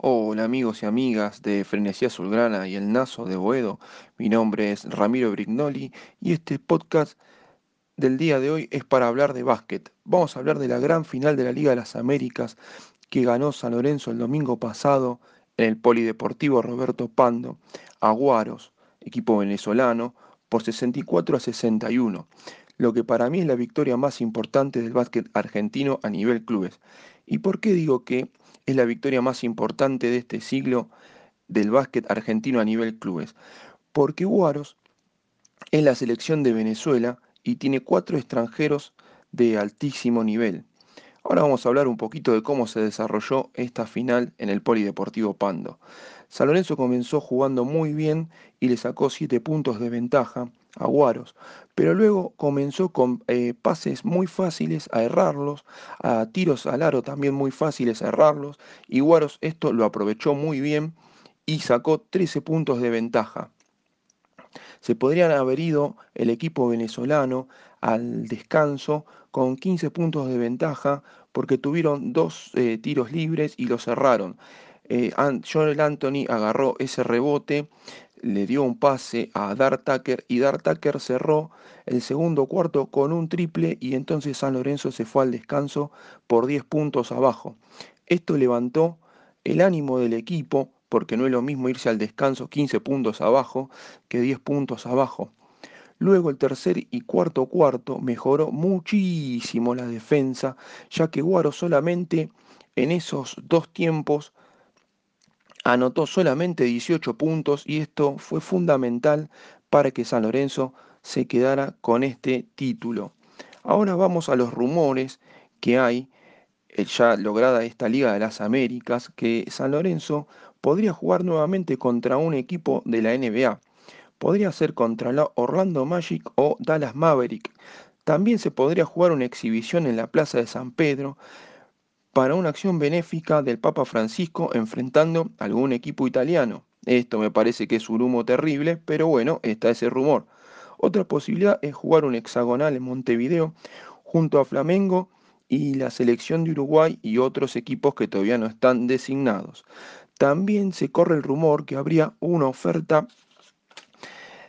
Hola amigos y amigas de Frenesía Azulgrana y el Nazo de Boedo, mi nombre es Ramiro Brignoli y este podcast del día de hoy es para hablar de básquet. Vamos a hablar de la gran final de la Liga de las Américas que ganó San Lorenzo el domingo pasado en el Polideportivo Roberto Pando, Aguaros, equipo venezolano, por 64 a 61, lo que para mí es la victoria más importante del básquet argentino a nivel clubes. ¿Y por qué digo que es la victoria más importante de este siglo del básquet argentino a nivel clubes. Porque Guaros es la selección de Venezuela y tiene cuatro extranjeros de altísimo nivel. Ahora vamos a hablar un poquito de cómo se desarrolló esta final en el Polideportivo Pando. San Lorenzo comenzó jugando muy bien y le sacó 7 puntos de ventaja a Guaros, pero luego comenzó con eh, pases muy fáciles a errarlos, a tiros al aro también muy fáciles a errarlos, y Guaros esto lo aprovechó muy bien y sacó 13 puntos de ventaja. Se podrían haber ido el equipo venezolano al descanso con 15 puntos de ventaja porque tuvieron dos eh, tiros libres y los cerraron eh, Joel Anthony agarró ese rebote, le dio un pase a Tucker y Tucker cerró el segundo cuarto con un triple y entonces San Lorenzo se fue al descanso por 10 puntos abajo. Esto levantó el ánimo del equipo porque no es lo mismo irse al descanso 15 puntos abajo que 10 puntos abajo. Luego el tercer y cuarto cuarto mejoró muchísimo la defensa, ya que Guaro solamente en esos dos tiempos anotó solamente 18 puntos y esto fue fundamental para que San Lorenzo se quedara con este título. Ahora vamos a los rumores que hay, eh, ya lograda esta Liga de las Américas, que San Lorenzo podría jugar nuevamente contra un equipo de la NBA. Podría ser contra la Orlando Magic o Dallas Maverick. También se podría jugar una exhibición en la Plaza de San Pedro, para una acción benéfica del Papa Francisco enfrentando a algún equipo italiano. Esto me parece que es un humo terrible, pero bueno, está ese rumor. Otra posibilidad es jugar un hexagonal en Montevideo junto a Flamengo y la selección de Uruguay y otros equipos que todavía no están designados. También se corre el rumor que habría una oferta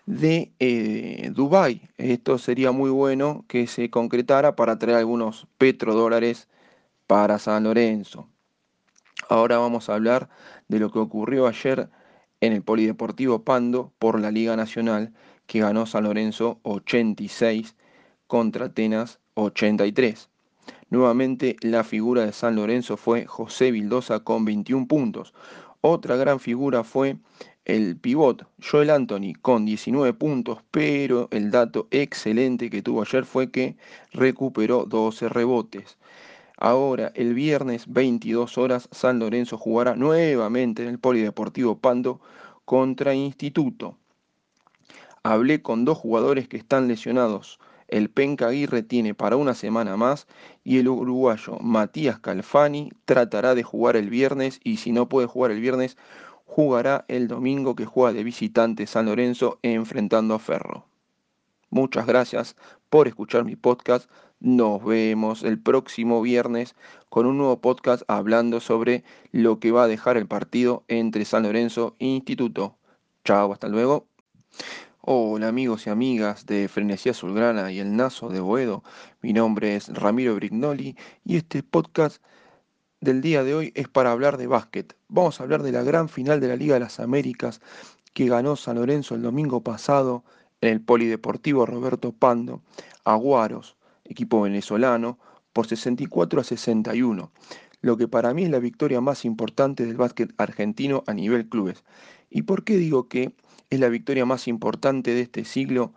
de eh, Dubái. Esto sería muy bueno que se concretara para traer algunos petrodólares para San Lorenzo. Ahora vamos a hablar de lo que ocurrió ayer en el Polideportivo Pando por la Liga Nacional, que ganó San Lorenzo 86 contra Atenas 83. Nuevamente la figura de San Lorenzo fue José Vildosa con 21 puntos. Otra gran figura fue el pivot Joel Anthony con 19 puntos, pero el dato excelente que tuvo ayer fue que recuperó 12 rebotes. Ahora, el viernes 22 horas, San Lorenzo jugará nuevamente en el Polideportivo Pando contra Instituto. Hablé con dos jugadores que están lesionados. El Penca Aguirre tiene para una semana más y el uruguayo Matías Calfani tratará de jugar el viernes y si no puede jugar el viernes, jugará el domingo que juega de visitante San Lorenzo enfrentando a Ferro. Muchas gracias por escuchar mi podcast. Nos vemos el próximo viernes con un nuevo podcast hablando sobre lo que va a dejar el partido entre San Lorenzo e Instituto. Chao, hasta luego. Hola amigos y amigas de Frenesía Azulgrana y el Nazo de Boedo. Mi nombre es Ramiro Brignoli y este podcast del día de hoy es para hablar de básquet. Vamos a hablar de la gran final de la Liga de las Américas que ganó San Lorenzo el domingo pasado en el Polideportivo Roberto Pando, Aguaros, equipo venezolano, por 64 a 61, lo que para mí es la victoria más importante del básquet argentino a nivel clubes. ¿Y por qué digo que es la victoria más importante de este siglo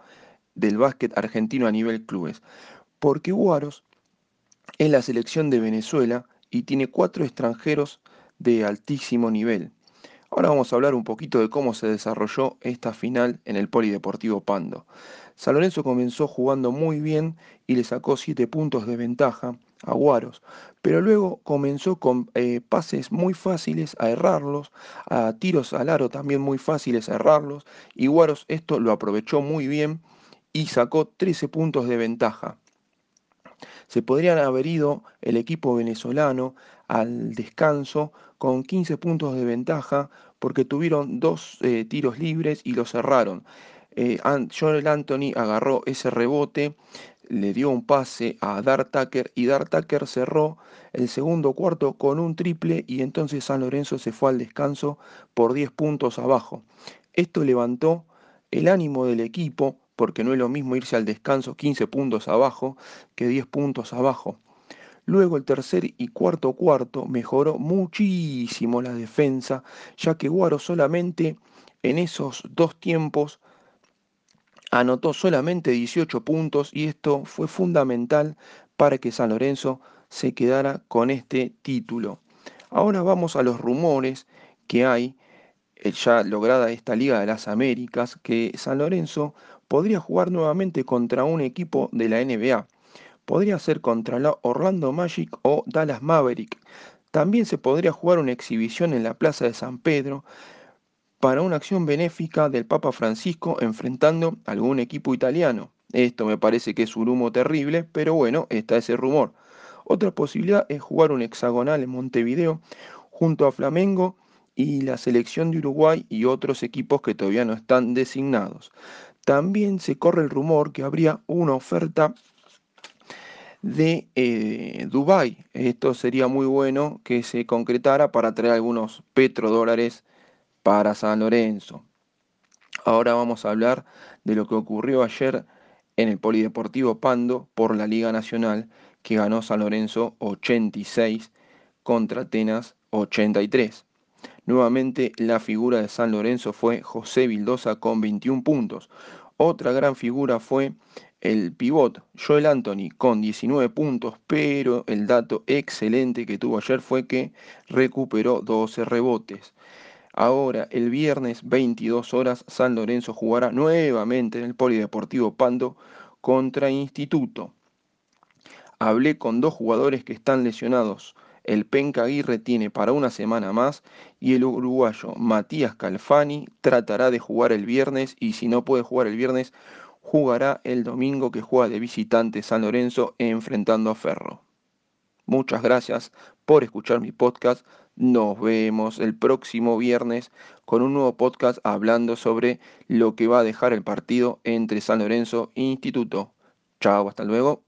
del básquet argentino a nivel clubes? Porque Aguaros es la selección de Venezuela y tiene cuatro extranjeros de altísimo nivel. Ahora vamos a hablar un poquito de cómo se desarrolló esta final en el Polideportivo Pando. San Lorenzo comenzó jugando muy bien y le sacó 7 puntos de ventaja a Guaros, pero luego comenzó con eh, pases muy fáciles a errarlos, a tiros al aro también muy fáciles a errarlos, y Guaros esto lo aprovechó muy bien y sacó 13 puntos de ventaja. Se podrían haber ido el equipo venezolano al descanso con 15 puntos de ventaja porque tuvieron dos eh, tiros libres y lo cerraron. Eh, Joel Anthony agarró ese rebote, le dio un pase a Dart Tucker y Dart Tucker cerró el segundo cuarto con un triple y entonces San Lorenzo se fue al descanso por 10 puntos abajo. Esto levantó el ánimo del equipo porque no es lo mismo irse al descanso 15 puntos abajo que 10 puntos abajo. Luego el tercer y cuarto cuarto mejoró muchísimo la defensa, ya que Guaro solamente en esos dos tiempos anotó solamente 18 puntos y esto fue fundamental para que San Lorenzo se quedara con este título. Ahora vamos a los rumores que hay, eh, ya lograda esta Liga de las Américas, que San Lorenzo podría jugar nuevamente contra un equipo de la NBA podría ser contra la Orlando Magic o Dallas Maverick. También se podría jugar una exhibición en la Plaza de San Pedro para una acción benéfica del Papa Francisco enfrentando algún equipo italiano. Esto me parece que es un humo terrible, pero bueno, está ese rumor. Otra posibilidad es jugar un hexagonal en Montevideo junto a Flamengo y la selección de Uruguay y otros equipos que todavía no están designados. También se corre el rumor que habría una oferta de eh, Dubái. Esto sería muy bueno que se concretara para traer algunos petrodólares para San Lorenzo. Ahora vamos a hablar de lo que ocurrió ayer en el Polideportivo Pando por la Liga Nacional, que ganó San Lorenzo 86 contra Atenas 83. Nuevamente la figura de San Lorenzo fue José Vildosa con 21 puntos. Otra gran figura fue el pivot Joel Anthony con 19 puntos, pero el dato excelente que tuvo ayer fue que recuperó 12 rebotes. Ahora, el viernes 22 horas, San Lorenzo jugará nuevamente en el Polideportivo Pando contra Instituto. Hablé con dos jugadores que están lesionados. El Penca Aguirre tiene para una semana más y el uruguayo Matías Calfani tratará de jugar el viernes y si no puede jugar el viernes jugará el domingo que juega de visitante San Lorenzo enfrentando a Ferro. Muchas gracias por escuchar mi podcast. Nos vemos el próximo viernes con un nuevo podcast hablando sobre lo que va a dejar el partido entre San Lorenzo e Instituto. Chao, hasta luego.